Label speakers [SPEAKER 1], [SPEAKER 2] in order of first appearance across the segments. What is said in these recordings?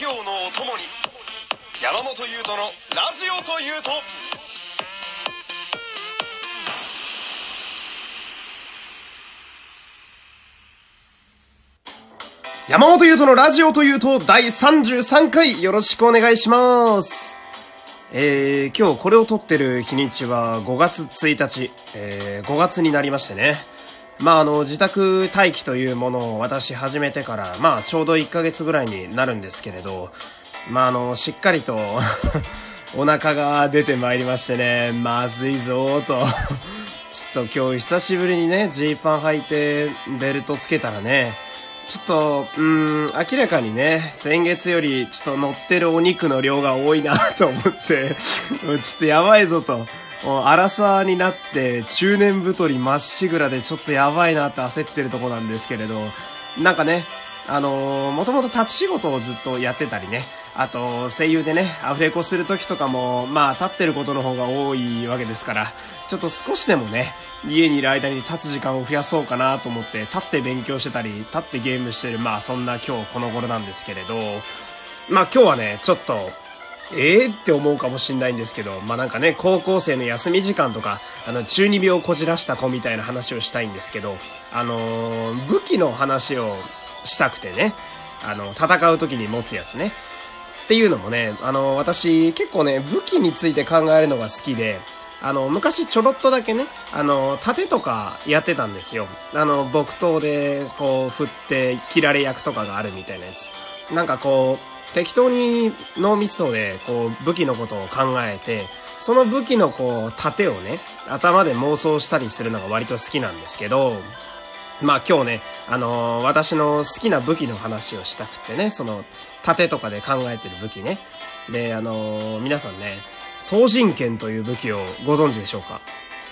[SPEAKER 1] 業のお供に山本優斗のラジオというと
[SPEAKER 2] 山本優斗のラジオというと第33回よろしくお願いします。えー、今日これを撮ってる日にちは5月1日、えー、5月になりましてね。まああの、自宅待機というものを私始めてから、まあちょうど1ヶ月ぐらいになるんですけれど、まああの、しっかりと お腹が出てまいりましてね、まずいぞと。ちょっと今日久しぶりにね、ジーパン履いてベルトつけたらね、ちょっと、うーん、明らかにね、先月よりちょっと乗ってるお肉の量が多いなと思って、ちょっとやばいぞと。もう、荒さになって、中年太りまっしぐらでちょっとやばいなって焦ってるとこなんですけれど、なんかね、あのー、もともと立ち仕事をずっとやってたりね、あと、声優でね、アフレコする時とかも、まあ、立ってることの方が多いわけですから、ちょっと少しでもね、家にいる間に立つ時間を増やそうかなと思って、立って勉強してたり、立ってゲームしてる、まあ、そんな今日この頃なんですけれど、まあ、今日はね、ちょっと、ええー、って思うかもしんないんですけど、まあ、なんかね、高校生の休み時間とか、あの、中二病をこじらした子みたいな話をしたいんですけど、あのー、武器の話をしたくてね、あの、戦う時に持つやつね。っていうのもね、あの、私結構ね、武器について考えるのが好きで、あの、昔ちょろっとだけね、あの、盾とかやってたんですよ。あの、木刀でこう振って切られ役とかがあるみたいなやつ。なんかこう、適当に脳みそでこう武器のことを考えて、その武器のこう盾をね、頭で妄想したりするのが割と好きなんですけど、まあ今日ね、あのー、私の好きな武器の話をしたくてね、その盾とかで考えてる武器ね。で、あのー、皆さんね、総人剣という武器をご存知でしょうか？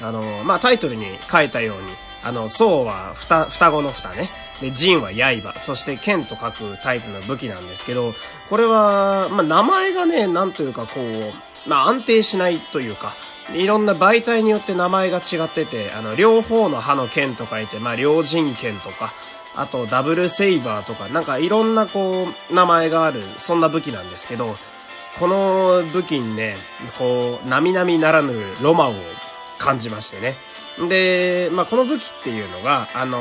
[SPEAKER 2] あのー、まあタイトルに書いたように、あの、宋は双、子の双ね。で、陣は刃。そして剣と書くタイプの武器なんですけど、これは、まあ名前がね、なんというかこう、まあ安定しないというか、いろんな媒体によって名前が違ってて、あの、両方の刃の剣と書いて、まあ、両人剣とか、あと、ダブルセイバーとか、なんかいろんなこう、名前がある、そんな武器なんですけど、この武器にね、こう、並々ならぬロマンを感じましてね。で、まあ、この武器っていうのが、あの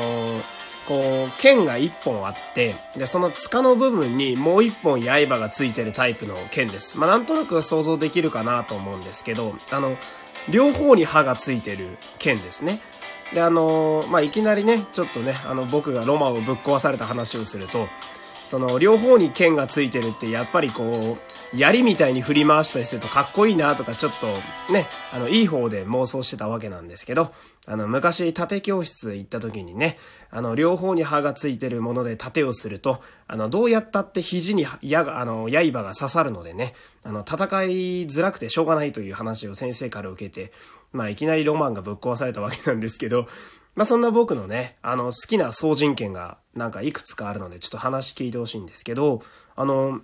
[SPEAKER 2] こう、剣が一本あって、で、その塚の部分にもう一本刃がついてるタイプの剣です。まあ、なんとなく想像できるかなと思うんですけど、あの、両方に刃がついてる剣ですね。で、あのまあ、いきなりね、ちょっとね、あの、僕がロマンをぶっ壊された話をすると、その、両方に剣がついてるって、やっぱりこう、槍みたいに振り回したりするとかっこいいなとかちょっとね、あの、いい方で妄想してたわけなんですけど、あの、昔盾教室行った時にね、あの、両方に刃がついてるもので盾をすると、あの、どうやったって肘に矢が、あの、刃が刺さるのでね、あの、戦いづらくてしょうがないという話を先生から受けて、まあ、いきなりロマンがぶっ壊されたわけなんですけど、まあ、そんな僕のね、あの、好きな総人権がなんかいくつかあるので、ちょっと話聞いてほしいんですけど、あの、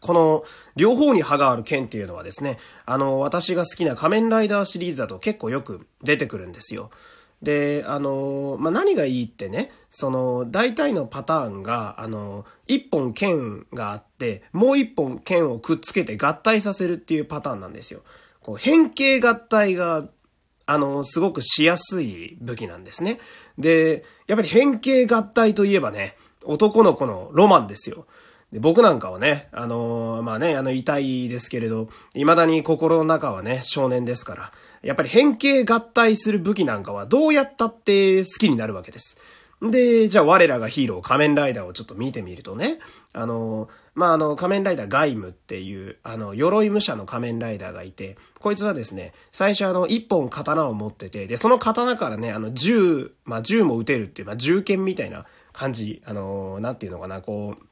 [SPEAKER 2] この、両方に刃がある剣っていうのはですね、あの、私が好きな仮面ライダーシリーズだと結構よく出てくるんですよ。で、あの、まあ、何がいいってね、その、大体のパターンが、あの、一本剣があって、もう一本剣をくっつけて合体させるっていうパターンなんですよ。こう変形合体が、あの、すごくしやすい武器なんですね。で、やっぱり変形合体といえばね、男の子のロマンですよ。で僕なんかはね、あのー、まあね、あの、痛いですけれど、未だに心の中はね、少年ですから、やっぱり変形合体する武器なんかはどうやったって好きになるわけです。で、じゃあ我らがヒーロー仮面ライダーをちょっと見てみるとね、あの、まあ、あの、仮面ライダーガイムっていう、あの、鎧武者の仮面ライダーがいて、こいつはですね、最初あの、一本刀を持ってて、で、その刀からね、あの、銃、まあ、銃も撃てるっていう、まあ、銃剣みたいな感じ、あの、なんていうのかな、こう、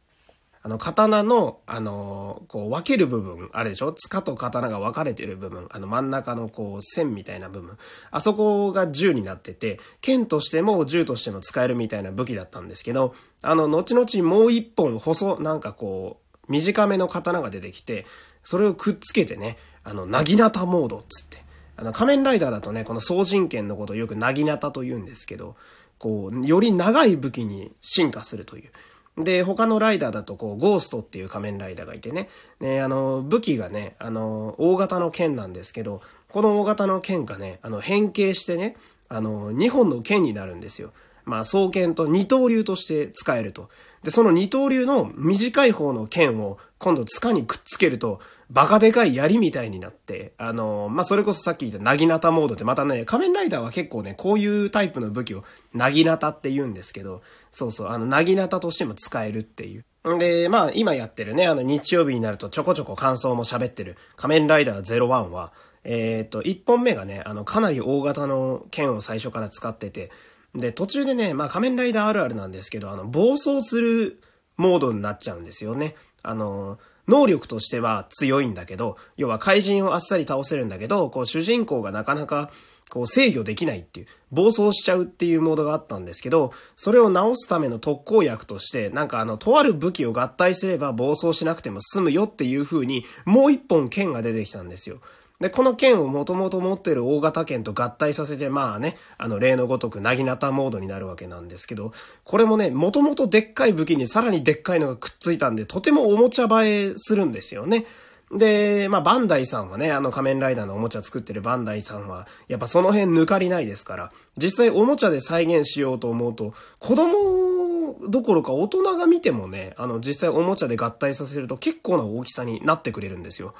[SPEAKER 2] あの、刀の、あの、こう、分ける部分、あれでしょ？塚と刀が分かれてる部分、あの、真ん中のこう、線みたいな部分。あそこが銃になってて、剣としても銃としても使えるみたいな武器だったんですけど、あの、後々もう一本細、なんかこう、短めの刀が出てきて、それをくっつけてね、あの、なぎなたモードっつって。あの、仮面ライダーだとね、この総人剣のことをよくなぎなたと言うんですけど、こう、より長い武器に進化するという。で、他のライダーだと、こう、ゴーストっていう仮面ライダーがいてね。ね、あの、武器がね、あの、大型の剣なんですけど、この大型の剣がね、あの、変形してね、あの、2本の剣になるんですよ。まあ、双剣と二刀流として使えると。で、その二刀流の短い方の剣を今度塚にくっつけると、バカでかい槍みたいになって、あの、まあ、それこそさっき言ったなぎなたモードってまたね、仮面ライダーは結構ね、こういうタイプの武器をなぎなたって言うんですけど、そうそう、あの、なぎなたとしても使えるっていう。で、まあ、今やってるね、あの、日曜日になるとちょこちょこ感想も喋ってる仮面ライダー01は、えっ、と、1本目がね、あの、かなり大型の剣を最初から使ってて、で、途中でね、まあ仮面ライダーあるあるなんですけど、あの、暴走するモードになっちゃうんですよね。あの、能力としては強いんだけど、要は怪人をあっさり倒せるんだけど、こう主人公がなかなかこう制御できないっていう、暴走しちゃうっていうモードがあったんですけど、それを直すための特効薬として、なんかあの、とある武器を合体すれば暴走しなくても済むよっていう風に、もう一本剣が出てきたんですよ。で、この剣をもともと持ってる大型剣と合体させて、まあね、あの、例のごとく、なぎなたモードになるわけなんですけど、これもね、もともとでっかい武器にさらにでっかいのがくっついたんで、とてもおもちゃ映えするんですよね。で、まあ、バンダイさんはね、あの仮面ライダーのおもちゃ作ってるバンダイさんは、やっぱその辺抜かりないですから、実際おもちゃで再現しようと思うと、子供どころか大人が見てもね、あの実際おもちゃで合体させると結構な大きさになってくれるんですよ。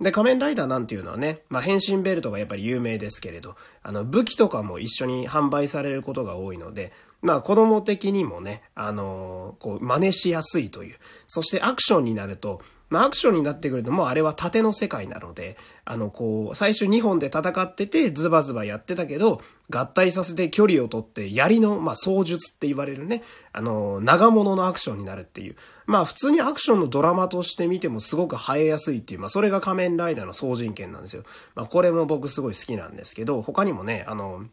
[SPEAKER 2] で、仮面ライダーなんていうのはね、まあ、変身ベルトがやっぱり有名ですけれど、あの、武器とかも一緒に販売されることが多いので、まあ、子供的にもね、あのー、こう、真似しやすいという。そしてアクションになると、まあ、アクションになってくるともうあれは縦の世界なので、あの、こう、最初2本で戦っててズバズバやってたけど、合体させて距離を取って槍の、まあ、操術って言われるね、あの、長物のアクションになるっていう。まあ、普通にアクションのドラマとして見てもすごく映えやすいっていう、まあ、それが仮面ライダーの総人権なんですよ。まあ、これも僕すごい好きなんですけど、他にもね、あの、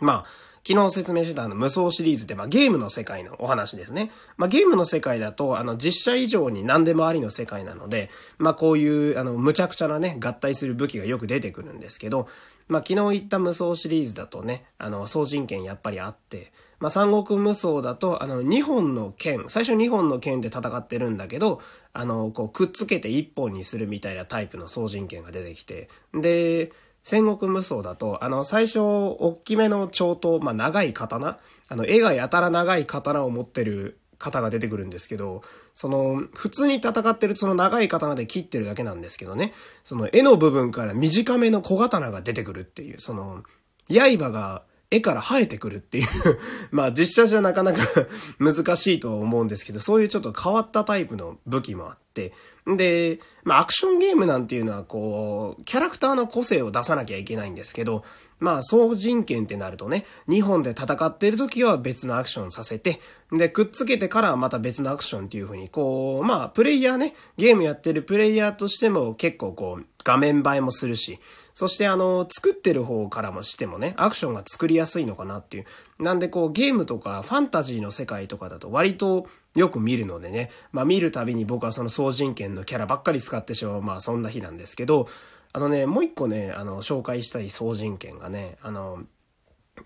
[SPEAKER 2] まあ、昨日説明してたあの無双シリーズって、まあ、ゲームの世界のお話ですね。まあ、ゲームの世界だと、あの、実写以上に何でもありの世界なので、まあ、こういう、あの、無茶苦茶なね、合体する武器がよく出てくるんですけど、まあ、昨日言った無双シリーズだとね、あの、総人権やっぱりあって、まあ、三国無双だと、あの、2本の剣、最初2本の剣で戦ってるんだけど、あの、こう、くっつけて1本にするみたいなタイプの総人権が出てきて、で、戦国無双だと、あの、最初、大きめの長刀、まあ、長い刀あの、絵がやたら長い刀を持ってる方が出てくるんですけど、その、普通に戦ってるその長い刀で切ってるだけなんですけどね、その絵の部分から短めの小刀が出てくるっていう、その、刃が絵から生えてくるっていう。まあ実写じゃなかなか 難しいと思うんですけど、そういうちょっと変わったタイプの武器もあって、で、まあアクションゲームなんていうのはこう、キャラクターの個性を出さなきゃいけないんですけど、まあ、総人権ってなるとね、2本で戦っている時は別のアクションさせて、で、くっつけてからまた別のアクションっていう風に、こう、まあ、プレイヤーね、ゲームやってるプレイヤーとしても結構こう、画面映えもするし、そしてあの、作ってる方からもしてもね、アクションが作りやすいのかなっていう。なんでこう、ゲームとかファンタジーの世界とかだと割とよく見るのでね、まあ見るたびに僕はその総人権のキャラばっかり使ってしまう、まあそんな日なんですけど、あのね、もう一個ね、あの、紹介したい総人権がね、あの、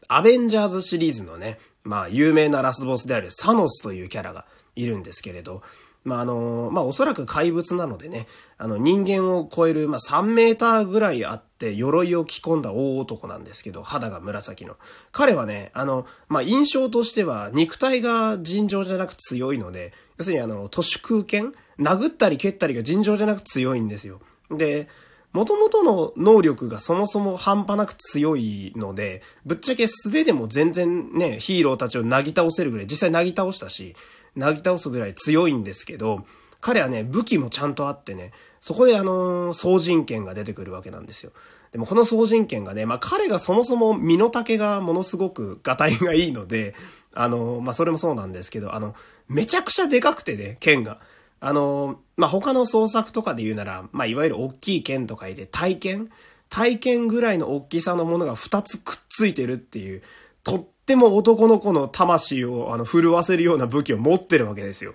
[SPEAKER 2] アベンジャーズシリーズのね、まあ有名なラスボスであるサノスというキャラがいるんですけれど、まあ、あの、まあ、おそらく怪物なのでね、あの、人間を超える、まあ、3メーターぐらいあって、鎧を着込んだ大男なんですけど、肌が紫の。彼はね、あの、まあ、印象としては、肉体が尋常じゃなく強いので、要するにあの、都市空間？殴ったり蹴ったりが尋常じゃなく強いんですよ。で、元々の能力がそもそも半端なく強いので、ぶっちゃけ素手でも全然ね、ヒーローたちをなぎ倒せるぐらい、実際なぎ倒したし、なぎ倒すぐらい強いんですけど、彼はね、武器もちゃんとあってね、そこであのー、総人権が出てくるわけなんですよ。でもこの総人権がね、まあ彼がそもそも身の丈がものすごくガタイがいいので、あのー、まあそれもそうなんですけど、あの、めちゃくちゃでかくてね、剣が。あの、まあ他の創作とかで言うなら、まあいわゆる大きい剣と書いて体剣体剣ぐらいの大きさのものが2つくっついてるっていう、とっても男の子の魂をあの震わせるような武器を持ってるわけですよ。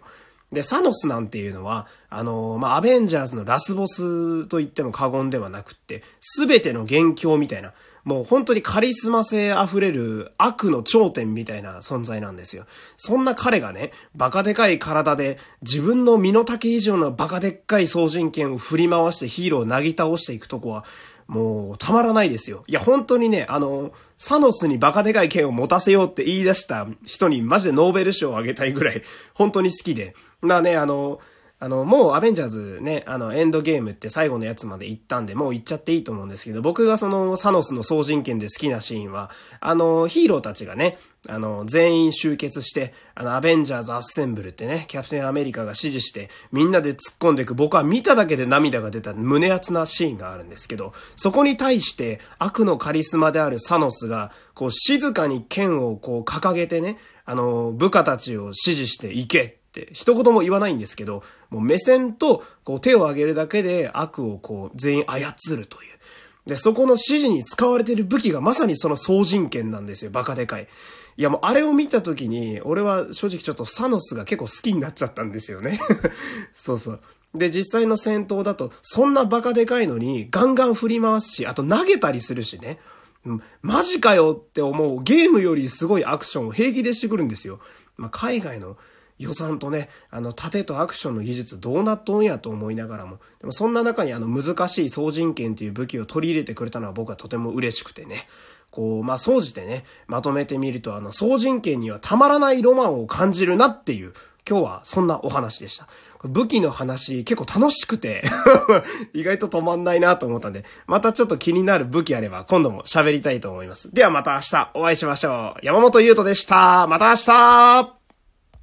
[SPEAKER 2] で、サノスなんていうのは、あの、まあ、アベンジャーズのラスボスと言っても過言ではなくって、すべての元凶みたいな、もう本当にカリスマ性溢れる悪の頂点みたいな存在なんですよ。そんな彼がね、バカでかい体で自分の身の丈以上のバカでっかい総人権を振り回してヒーローをなぎ倒していくとこは、もうたまらないですよ。いや本当にね、あの、サノスにバカでかい剣を持たせようって言い出した人にマジでノーベル賞をあげたいぐらい本当に好きで。なね、あの、あの、もうアベンジャーズね、あの、エンドゲームって最後のやつまで行ったんで、もう行っちゃっていいと思うんですけど、僕がそのサノスの総人権で好きなシーンは、あの、ヒーローたちがね、あの、全員集結して、あの、アベンジャーズアッセンブルってね、キャプテンアメリカが指示して、みんなで突っ込んでいく、僕は見ただけで涙が出た胸熱なシーンがあるんですけど、そこに対して悪のカリスマであるサノスが、こう、静かに剣をこう掲げてね、あの、部下たちを指示して行け一言も言わないんですけど、もう目線とこう手を上げるだけで悪をこう全員操るという。で、そこの指示に使われてる武器がまさにその総人権なんですよ。バカでかい。いやもうあれを見た時に、俺は正直ちょっとサノスが結構好きになっちゃったんですよね。そうそう。で、実際の戦闘だと、そんなバカでかいのにガンガン振り回すし、あと投げたりするしね。マジかよって思うゲームよりすごいアクションを平気でしてくるんですよ。まあ、海外の予算とね、あの、盾とアクションの技術どうなっとんやと思いながらも、でもそんな中にあの、難しい総人権っていう武器を取り入れてくれたのは僕はとても嬉しくてね、こう、まあ、総じてね、まとめてみると、あの、総人権にはたまらないロマンを感じるなっていう、今日はそんなお話でした。武器の話結構楽しくて 意外と止まんないなと思ったんで、またちょっと気になる武器あれば今度も喋りたいと思います。ではまた明日お会いしましょう。山本優斗でした。また明日